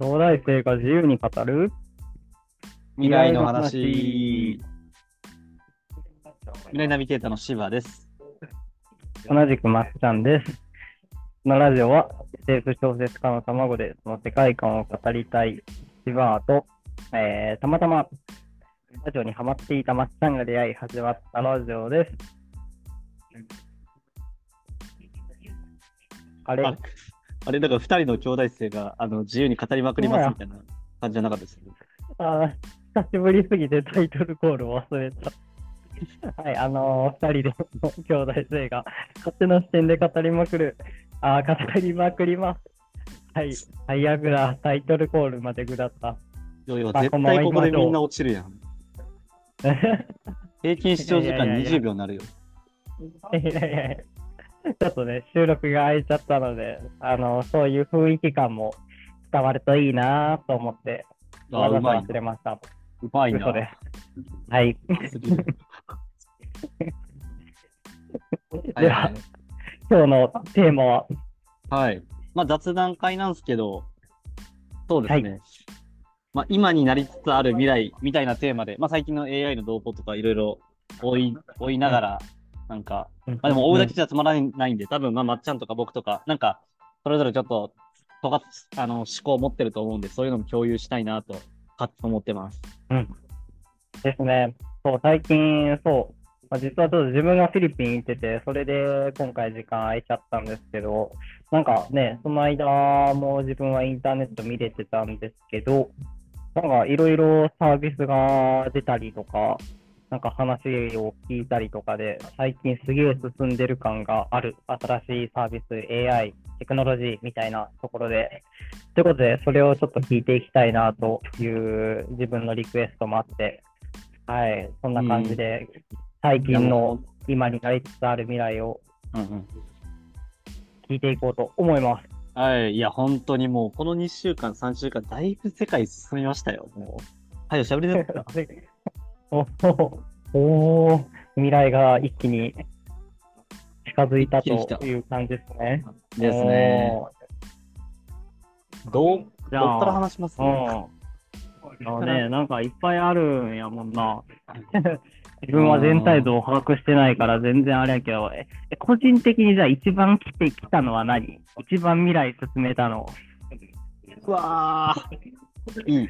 将来性が自由に語る？未来の話。未来ナビゲーターの柴です。同じくまっちゃんです。このラジオは SF 小説家の卵でその世界観を語りたい柴と、えー、たまたまラジオにハマっていたまっちゃんが出会い始まったラジオです。あれ？ああれ、だから二人の兄弟生があの自由に語りまくりますみたいな感じじゃなかったです、ね。あー久しぶりすぎてタイトルコールを忘れた。はい、あのー、二人での兄弟生が勝手な視点で語りまくる、あー語りまくります。はい、最悪だ、タイトルコールまでぐだった。いやいや、まあ絶対ここでみんな落ちるやん。平均視聴時間いやいやいや20秒になるよ。いやいやいや ちょっとね、収録が空いちゃったので、あのそういう雰囲気感も伝わるといいなと思って、あわざとうまい忘。れました。うまいな。嘘です。はい。では、今日のテーマは、はい。まあ雑談会なんですけど、そうですね。まあ今になりつつある未来みたいなテーマで、まあ最近の AI の動向とかいろいろ追い追いながら、なんか、まあでも追うだけじゃつまらないんで、多分まあまっちゃんとか僕とか、なんか、それぞれちょっと、とがあの思考を持ってると思うんで、そういうのも共有したいなと、か思ってます。ですね。そう、最近、そう、まあ、実はちょっと自分がフィリピン行ってて、それで今回時間空いちゃったんですけど、なんかね、その間も自分はインターネット見れてたんですけど、なんかいろいろサービスが出たりとか、なんか話を聞いたりとかで、最近すげえ進んでる感がある新しいサービス、AI、テクノロジーみたいなところで、ということで、それをちょっと聞いていきたいなという自分のリクエストもあって、はい、そんな感じで、最近の今になりつつある未来を。聞いていこうと思います。はい。いや、本当にもう、この2週間、3週間、だいぶ世界進みましたよ。もう。はい、喋りですか？おお未来が一気に近づいたという感じですね。ですね。どう、どっじゃあから話します？おー。うん。あね、なんかいっぱいあるんやもんな。自分は全体像を把握してないから全然あれやけど、え個人的にじゃあ一番来てきたのは何？一番未来進めたの？うわーいい。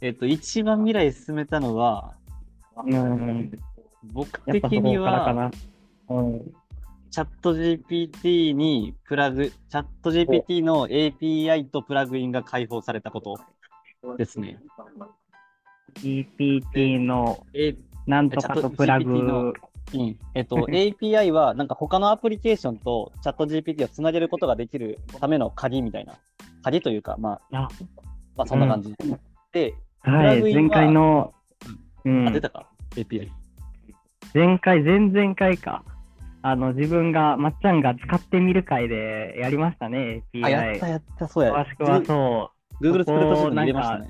えっと、一番未来進めたのは、うん。僕的には、な。うん。チャット GPT にプラグ、チャット GPT の API とプラグインが開放されたことですね。GPT のえなんとかとプラチャット GPT のグ。うんえっと、API はなんか他のアプリケーションとチャット GPT をつなげることができるための鍵みたいな。鍵というか、まあ、あまあ、そんな感じ。で、はい、前回の、うんあ、出たか ?API。前回、前々回か。あの、自分が、まっちゃんが使ってみる回でやりましたね、あ、や API った。やった、そうや。詳しくはそう。Google スプレッドシートここに入れましたね。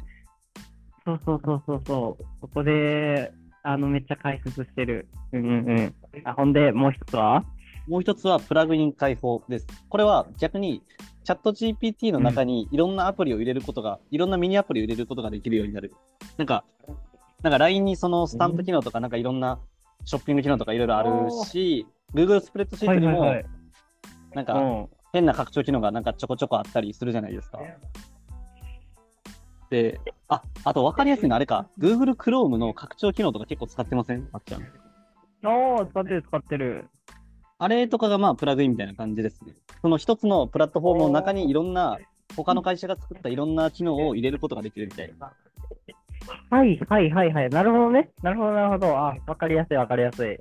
そうそうそうそうそう。ここで、あの、めっちゃ解説してる。うんうんうん。あほんで、もう一つは？もう一つはプラグイン開放です。これは逆にチャット GPT の中にいろんなアプリを入れることが、いろんなミニアプリを入れることができるようになる。なんか、なんか LINE にそのスタンプ機能とか、なんかいろんなショッピング機能とかいろいろあるし、Google スプレッドシートにも、なんかうん。変な拡張機能がなんかちょこちょこあったりするじゃないですか。で、あ、あと分かりやすいのあれか、Google Chrome の拡張機能とか結構使ってません？あっちゃん。おー、使ってる、使ってる。あれとかがまあプラグインみたいな感じですね。その一つのプラットフォームの中にいろんな、他の会社が作ったいろんな機能を入れることができるみたいな。はいはいはいはい。なるほどね。なるほどなるほど。あ、わかりやすいわかりやすい。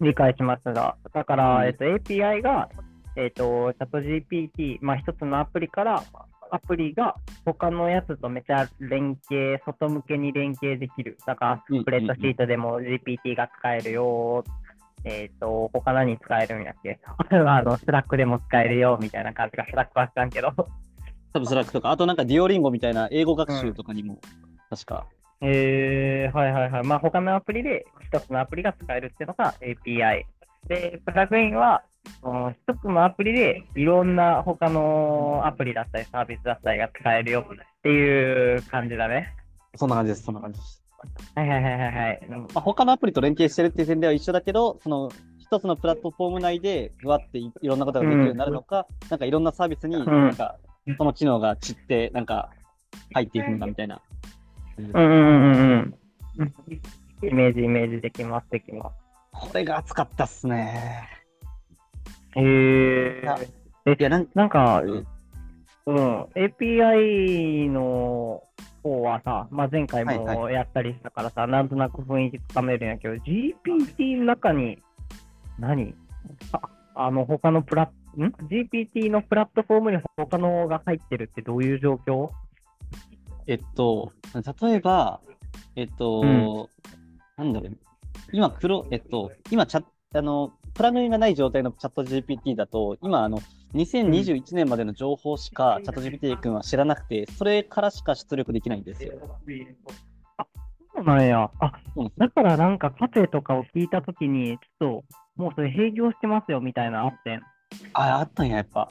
理解しましたが。だから、うんえっと、API が、えっと、 ChatGPT、まあ一つのアプリから、アプリが他のやつとめちゃ連携、外向けに連携できる。だから、うんスプレッドシートでも GPT が使えるよ。えっ、と、他何使えるんやっけ？あの、 Slack でも使えるよ、みたいな感じが、 Slack は知らんけど。多分 Slack とか、あとなんかデュオリンゴみたいな英語学習とかにも、確か。えー、はいはいはい。まあ、他のアプリで一つのアプリが使えるっていうのが API。で、プラグインは、その一つのアプリでいろんな他のアプリだったりサービスだったりが使えるよっていう感じだね。そんな感じです、そんな感じです。はいはいはいはいまあ、他のアプリと連携してるっていう点では一緒だけど、その一つのプラットフォーム内で、ぐわっていいろんなことができるようになるのか、なんかいろんなサービスに、なんか、その機能が散って、なんか、入っていくのかみたいな。うんうんうんうんうん。イメージイメージできますできます。これが熱かったっすね。へえいや、なんなんか、うんうん、API の方はさ、まあ、前回はいもやったりしたからさ、なんとなく雰囲気つかめるんやけど、GPT の中に何？ああの、他のプラん ?GPT のプラットフォームに他のが入ってるってどういう状況？えっと、例えば、えっと、なんだろう、今、黒、えっと、今チャ、あの、プラグインがない状態のチャット GPT だと、今、あの、2021年までの情報しかチャット GPT 君は知らなくて、それからしか出力できないんですよ。そうなんや。あ、そうなんですだからなんかカフェとかを聞いたときに、ちょっと、もうそれ閉業してますよみたいなのあってん。あ、あったんや、やっぱ。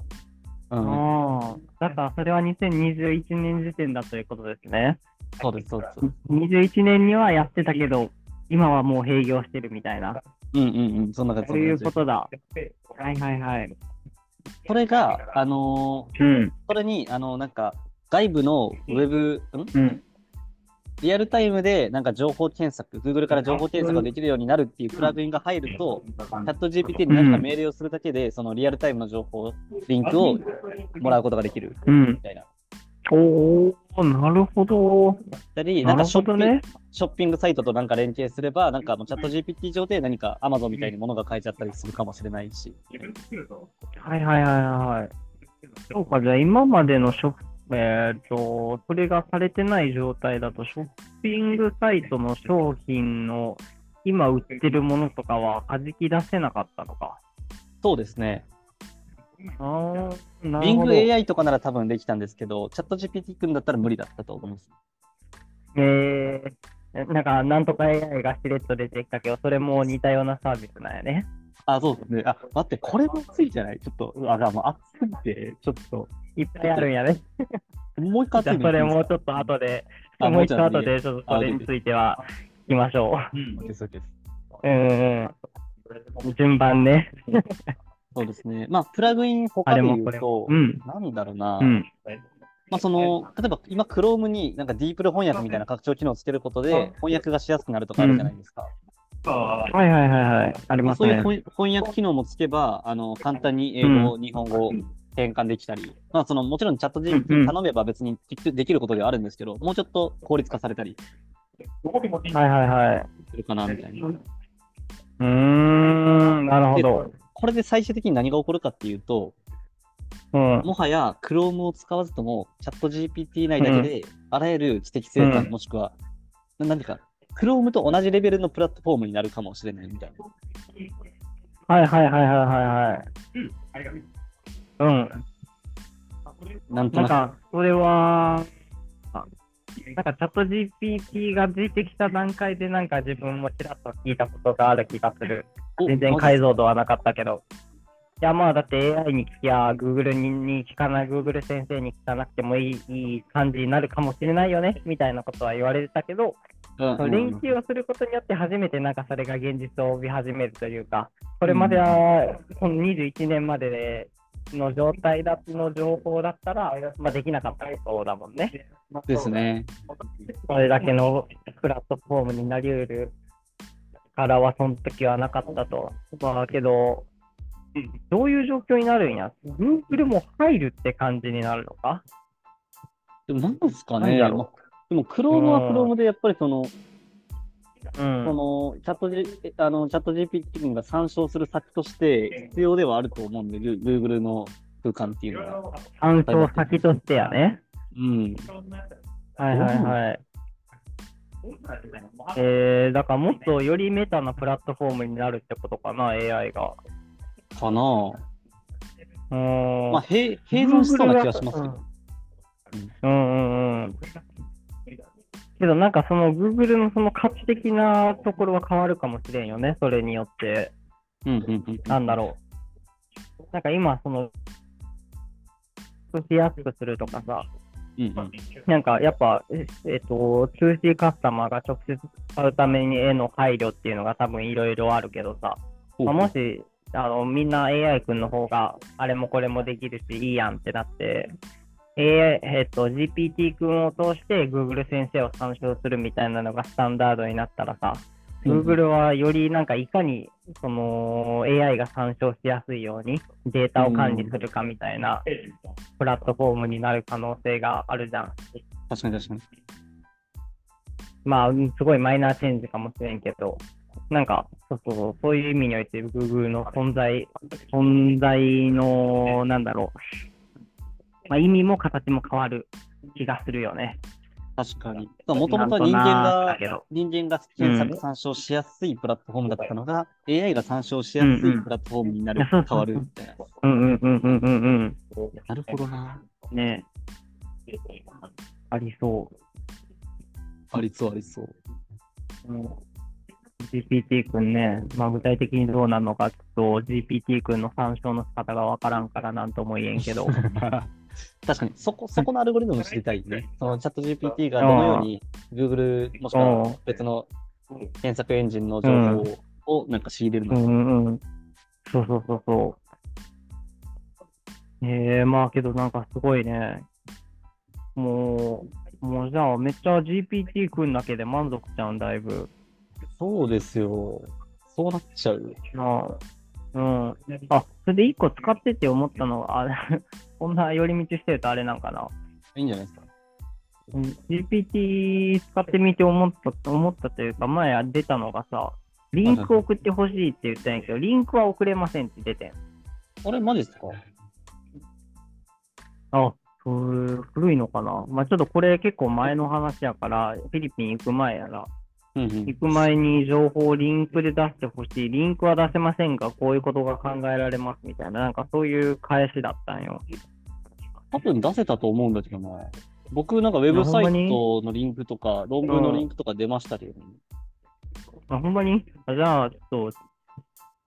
うん。だからそれは2021年時点だということですね。そうです、そうです。21年にはやってたけど、今はもう閉業してるみたいな。うんうんうん、そんな感じ。そういうことだ。はいはいはい。それが、あのーうん。それに、あのなんか、外部のウェブ、ん？うん。リアルタイムでなんか情報検索、Google から情報検索ができるようになるっていうプラグインが入ると、チャット GPT に何か命令をするだけで、そのリアルタイムの情報、リンクをもらうことができるうんみ。たいな。おー、なるほど。たり、なんかショッピング、ほどね。ショッピングサイトとなんか連携すれば、なんかもうチャット GPT 上で何か Amazon みたいに物が買えちゃったりするかもしれないし。はいはいはいはい。そうか、じゃあ今までのショッえーっと、それがされてない状態だと、ショッピングサイトの商品の今売ってるものとかは弾き出せなかったのか。そうですね。ああ、なるほど。Bing AI とかなら多分できたんですけど、チャット GPT 君だったら無理だったと思います。えー、なんか、なんとか AI がしれっと出てきたけど、それも似たようなサービスなんやね。あ、そうですね。あ、待って、これも熱いじゃない？ちょっと、あ、もう熱すぎて、ちょっと、いっぱいあるんやね。もう一回じゃあ、それもうちょっと後で、あもう一度もうちょっと後で、ちょっとそれについては聞きましょそうです、そうです。う。うんうん。順番ね。そうですね。まあ、プラグイン他で言うと、うん。なんだろうな、うん。まあ、その、例えば今、Chrome になんかディープル翻訳みたいな拡張機能をつけることで、翻訳がしやすくなるとかあるじゃないですか。はいはいはいはい。ありますね。そういう翻翻訳機能もつけば、あの簡単に英語、日本語変換できたり、まあ、そのもちろんチャット GPT 頼めば別にできることではあるんですけど、もうちょっと効率化されたりはいはいはい。するかなみたいな。うーん、なるほど。これで最終的に何が起こるかっていうと、うん。もはや Chrome を使わずとも、チャット GPT 内だけで、あらゆる知的生産、うんもしくは、ななんていうか、Chrome と同じレベルのプラットフォームになるかもしれないみたいな。はいはいはいはいはいはい。うん。なんとなく。なんか、それは、あなんかチャット GPT が出てきた段階でなんか自分もちらっと聞いたことがある気がする。お全然解像度はなかったけど。いやまあだって AI に聞きゃ Google にに聞かない、Google 先生に聞かなくてもいいいい感じになるかもしれないよねみたいなことは言われてたけど、連携をすることによって初めてなんかそれが現実を帯び始めるというか、これまではこの21年まででの状態だの情報だったら、まあ、できなかったそうだもんね。ですね。これだけのプラットフォームになりうるからはその時はなかったと。まあけど、どういう状況になるんや ?Google も入るって感じになるのか？でもなんですかね。なんだろうまでも Chrome は Chrome でやっぱりその、うん。そのチャット G あのチャット GPT 君が参照する先として必要ではあると思うんで、グ Google の空間っていうのは。参照先としてやね。うん。はいはいはい。えー、だからもっとよりメタなプラットフォームになるってことかな、AI が。かなうーん。まあ、併併存しそうな気がしますけど。うんうんうん。けどなんかその Google のその価値的なところは変わるかもしれんよね、それによって。なんだろなんか今、その、しやすくするとかさ、うんうん。なんかやっぱ、ええっと、2C カスタマーが直接使うためにへの配慮っていうのが多分いろいろあるけどさ、まあ、もしあのみんな AI 君の方があれもこれもできるしいいやんってなって、AI えっと、GPT 君を通して Google 先生を参照するみたいなのがスタンダードになったらさ、うん Google はよりなんかいかにその AI が参照しやすいようにデータを管理するかみたいなプラットフォームになる可能性があるじゃん。確かに確かに。まあ、うんすごいマイナーチェンジかもしれんけど、なんか、そうそうそう、そういう意味において、Google の存在、存在の、なんだろう、まあ、意味も形も変わる気がするよね。確かに。もともとは人間が人間が検索参照しやすいプラットフォームだったのが、AI が参照しやすいプラットフォームになる、うんうん変わるみたいな。うんうんうんうんうんなるほどな。うん。ねありそありそうありそう。う。うん GPT 君ね、まあ、具体的にどうなるのか、ちょっと GPT 君の参照の仕方がわからんからなんとも言えんけど。確かに、そこ、そこのアルゴリズム知りたいね。そのチャット GPT がどのように Google もしくは別の検索エンジンの情報をなんか仕入れるうのか。んうんうん。そうそうそうそう。ええまあけどなんかすごいね。もう、もうじゃあめっちゃ GPT 君だけで満足ちゃうん、だいぶ。そうですよ。そうなっちゃう。なあうん。あ、それで一個使ってて思ったのが、あ こんな寄り道してるとあれなんかな。いいんじゃないですか。うん GPT 使ってみて思った思ったというか、前出たのがさ、リンク送ってほしいって言ったんやけど、リンクは送れませんって出てん。あれ、マジですか？あ、古いのかな。まあちょっとこれ結構前の話やから、フィリピン行く前やら、うんうん行く前に情報をリンクで出してほしい。リンクは出せませんが、こういうことが考えられますみたいな、なんかそういう返しだったんよ。多分出せたと思うんだけどな。僕、なんかウェブサイトのリンクとか、論文のリンクとか出ましたけど、ね。あ、ほんまに？あじゃあ、ちょっと、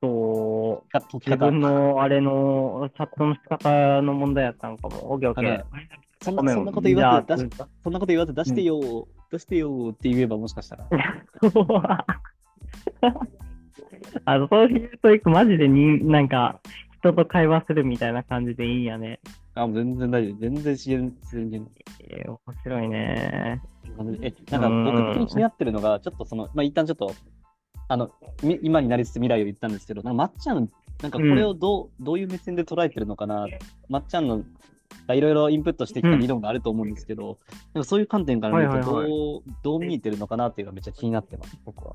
と、自分のあれのチャットの仕方の問題やったんかも。オッケーオッケー。そんなこと言わず出し、そんなこと言わず出してよ、出してよって言えばもしかしたら。あの、そういうトイックマジでに、なんか、人と会話するみたいな感じでいいんやね。あ、もう全然大丈夫。全然自然、自然に。えー、面白いね。え、なんか僕的に気になってるのが、ちょっとその、まあ、一旦ちょっと、あの、み今になりつつ未来を言ったんですけど、なんかまっちゃん、なんかこれをどう、どういう目線で捉えてるのかな、まっちゃんの、がいろいろインプットしてきた理論があると思うんですけど、なんかそういう観点から見るとどう、はいはいどう見えてるのかなっていうのがめっちゃ気になってます、僕は。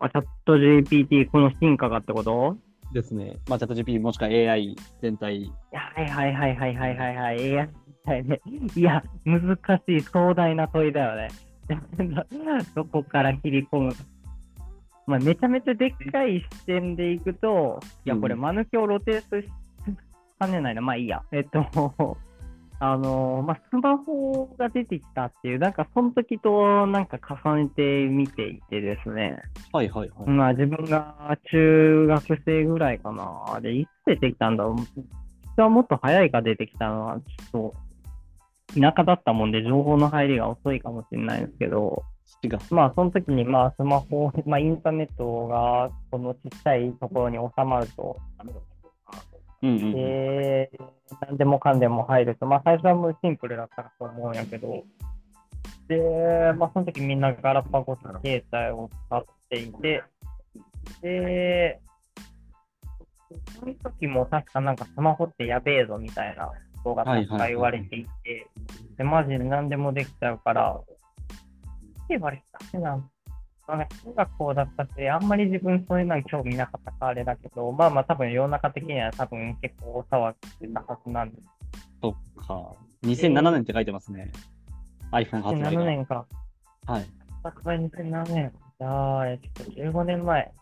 あ、チャット GPT、この進化がってこと？ですね。まあ、チャット GP もしくは AI 全体。はいはいはいはいはいはいはい。いや、はいね、いや難しい壮大な問いだよね。どこから切り込むまあ、めちゃめちゃでっかい視点でいくと、いや、これ、うんマヌケを露呈しかねないな。まあいいや。えっと、あのまあ、スマホが出てきたっていう、なんかその時となんか重ねて見ていてですね。はいはいはい。まあ自分が中学生ぐらいかな。あれ、いつ出てきたんだろう。実はもっと早いか出てきたのは、ちょっと、田舎だったもんで情報の入りが遅いかもしれないんですけど。まあその時にまあスマホ、まあインターネットがこのちっちゃいところに収まると、うんうんうん。で、何でもかんでも入ると、まあ最初はもうシンプルだったと思うんやけど、で、まあその時みんなガラパゴス携帯を使っていて、で、その時も確かなんかスマホってやべえぞみたいなことが確か言われていて、で、マジで何でもできちゃうから、って言われてたなんまあね中学校だったし、あんまり自分そういうのに興味なかったからあれだけど、まあまあ多分世の中的には多分結構大騒ぎしてたはずなんです。そっか。2007年って書いてますね。iPhone 発売が。2007年か。はい。発売2007年。じゃあ、えっと、15年前。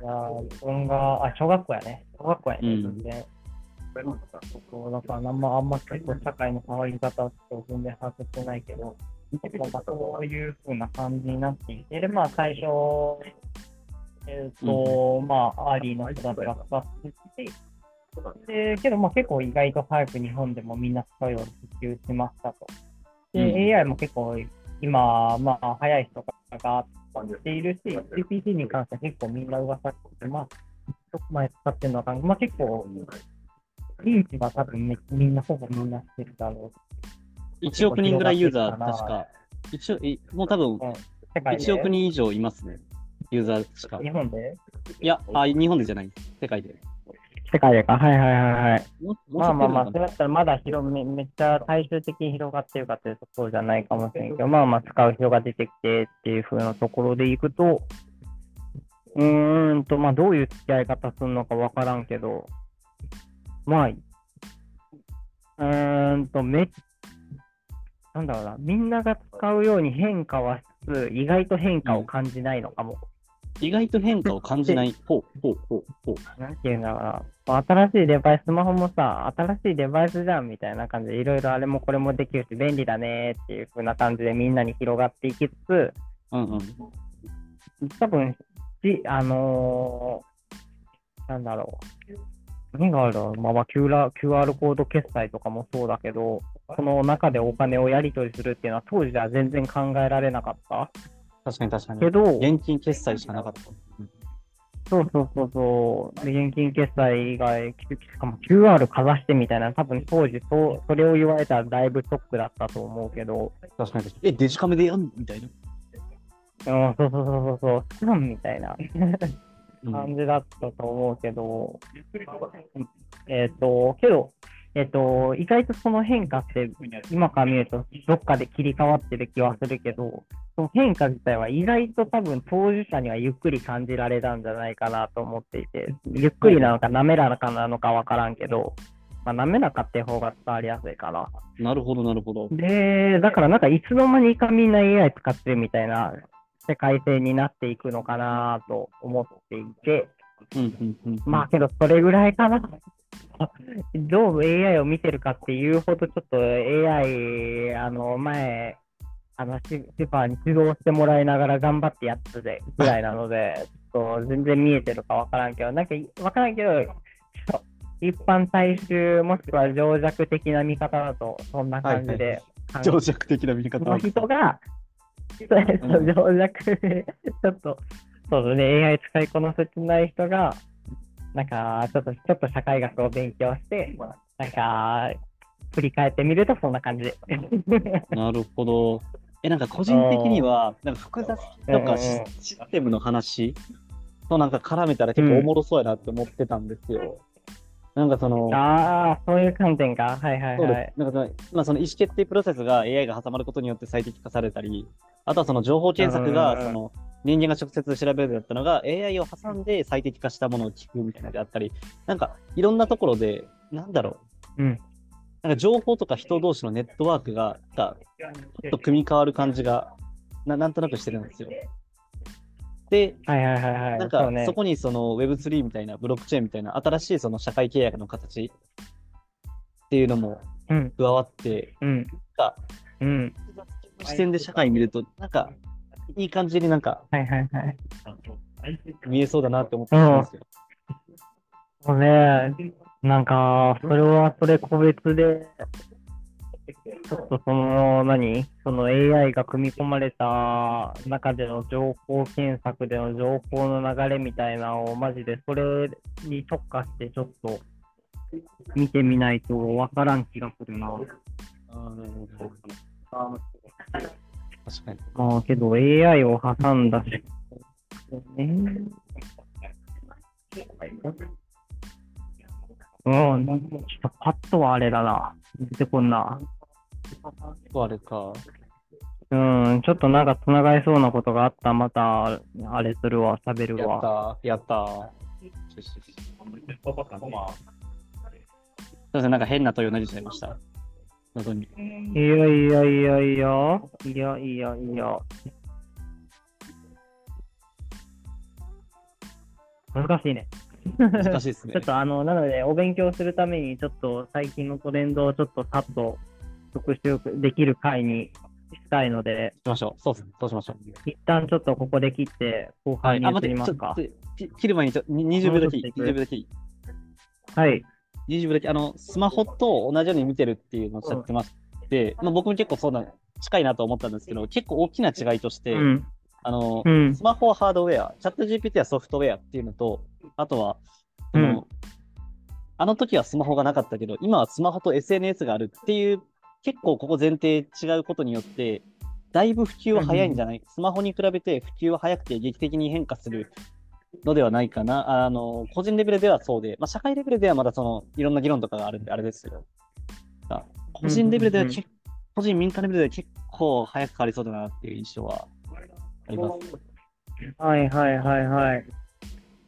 じゃあ、自分が、あ、小学校やね。小学校やね。うん全然。そう、だから、あんま、あんま結構社会の変わり方を全然把握してないけど、まあそういう風な感じになっていて、で、まあ最初、えっ、と、まあ、アーリーの人たちが使ってて、で、けど、まあ結構意外と早く日本でもみんな使うように普及しましたと。で、うん。AI も結構今、まあ早い人がしているし、GPT に関しては結構みんな噂してて、まあ、ちょっと前使ってるのはまあ結構、認知は多分めみんな、ほぼみんなしてるだろ1億人ぐらいユーザー、確か。一応、いもう多分う。うん、世界で？1億人以上いますね。ユーザーしか。日本で？いや、あ、日本でじゃない。世界で。世界でか。はいはいはいはい。まあまあまあ、それだったらまだ広め、めっちゃ大衆的に広がってるかっていうとそうじゃないかもしれんけど、まあまあ使う人が出てきてっていう風なところでいくと、うーんと、まあどういう付き合い方するのかわからんけど、まあ、うーんと、めなんだろうな、みんなが使うように変化はしつつ、意外と変化を感じないのかも。意外と変化を感じない。ほうほうほうほう。なんていうんだろうな、新しいデバイス、スマホもさ、新しいデバイスじゃんみたいな感じで、いろいろあれもこれもできるし、便利だねっていう風な感じでみんなに広がっていきつつ、うんうん。多分し、あのーなんだろう。何があるまあ、まあ QR、QR コード決済とかもそうだけど、この中でお金をやり取りするっていうのは当時では全然考えられなかった。確かに確かに。けど、現金決済しかなかった。そうそうそうそう。で、現金決済以外、しかも QR かざしてみたいな、多分当時そう、それを言われたらだいぶショックだったと思うけど、確かに確かに。え、デジカメでやんみたいな？うん、そうそうそうそうそう、みたいなうん 感じだったと思うけど、えっ、と、けど、えっ、と、意外とその変化って、今から見ると、どっかで切り替わってる気はするけど、その変化自体は意外と多分当事者にはゆっくり感じられたんじゃないかなと思っていて、ゆっくりなのか滑らかなのかわからんけど、まあ、滑らかって方が伝わりやすいかな。なるほど、なるほど。で、だからなんかいつの間にかみんな AI 使ってるみたいな世界線になっていくのかなと思っていて。まあけどそれぐらいかな。どう AI を見てるかっていうほどちょっと AI、あの前、あのシシファーに指導してもらいながら頑張ってやっててぐらいなので、ちょっと全然見えてるかわからんけど、なんかわからんけど、一般大衆もしくは情弱的な見方だと、そんな感じで考え情弱的な見方の人が、そうそう情弱で、ちょっと、そうね、AI 使いこなせてない人が、なんか、ちょっと、ちょっと社会学を勉強して、なんか、振り返ってみるとそんな感じ。なるほど。え、なんか個人的には、なんか複雑とかシステムの話となんか絡めたら結構おもろそうやなって思ってたんですよ。なんかその、ああ、そういう観点か。はいはいはい。なんかその、まあ、その意思決定プロセスが AI が挟まることによって最適化されたり、あとはその情報検索がその人間が直接調べるだったのが AI を挟んで最適化したものを聞くみたいなのであったり、なんかいろんなところで、なんだろう、うん。なんか情報とか人同士のネットワークが、がちょっと組み変わる感じがな、なんとなくしてるんですよ。で、はいはいはいはい。なんかうねそこにその Web3 みたいなブロックチェーンみたいな新しいその社会契約の形っていうのもうん、加わって、うん、かうん。視点で社会見ると、なんかいい感じになんかはいはいはい。見えそうだなって思ってたんですよ。そうね、なんか、それはそれ個別で、ちょっとその、何？その AI が組み込まれた中での情報検索での情報の流れみたいなのを、マジでそれに特化してちょっと見てみないとわからん気がするな。あーなるほど確かに。まあ、けど AI を挟んだし、ね。うん、なんかちょっとパッとはあれだな。出てこんな。あれか。うん、ちょっとなんか繋がりそうなことがあったらまた、あれするわ、喋るやっわ。た、やった。よしよしよしすいません、なんか変な問いを投げちゃいました。謎に。いやいやいやいや、いやいやいや。難しいね。難しいですねちょっ。とあの、なので、お勉強するために、ちょっと最近のトレンドをちょっとさっと復習できる回にしたいので、しましょう。そうそうしましょう。一旦ちょっとここで切って、後はい。半に移りますか。と、き切る前にちょ、に20秒だけいい、20戻っていく秒だけいい。はい。20秒だけ、あの、スマホと同じように見てるっていうのをおっしゃってまして、まあ、僕も結構そうな、近いなと思ったんですけど、結構大きな違いとして、うん。あの、うん。スマホはハードウェア、チャット GPT はソフトウェアっていうのと、あとは、うんあの時はスマホがなかったけど、今はスマホと SNS があるっていう、結構ここ前提違うことによって、だいぶ普及は早いんじゃない、スマホに比べて普及は早くて劇的に変化するのではないかな。あの、個人レベルではそうで、まあ、社会レベルではまだその、いろんな議論とかがあるんで、あれですけど、あ個人レベルではうんうん結個人民間レベルでは結構早く変わりそうだなっていう印象はあります。はいはいはいはい。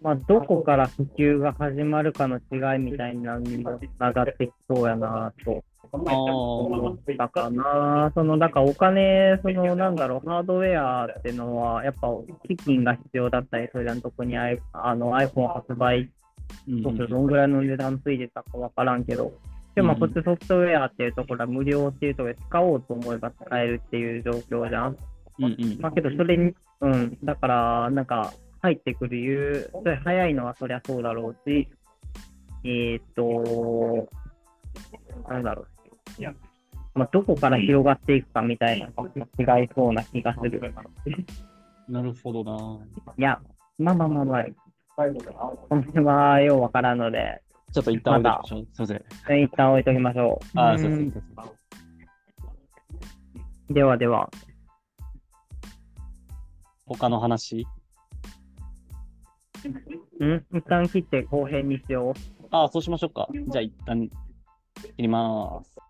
まあ、どこから普及が始まるかの違いみたいなのにもつながってきそうやなと思ったかな。その、だからお金、その、なんだろう、ハードウェアってのは、やっぱ基金が必要だったり、それらの特に I- あの iPhone 発売どんぐらいの値段ついてたかわからんけど、でもこっちソフトウェアっていうところは無料っていうところで使おうと思えば使えるっていう状況じゃん。うんうんまあけどそれに、うん、だからなんか入ってくる理由、それ早いのはそりゃそうだろうし、えーっと、なんだろう。まあ、どこから広がっていくかみたいなのが違いそうな気がする。なるほどな。いや、まあまあまあまあ、この辺はようわからんので、ちょっと一旦置いておきましょう。すいません。一旦置いときましょう。あー、すいませ。うんんすではでは。他の話？ん？一旦切って後編にしよう。ああ、そうしましょうか。じゃあ一旦切ります。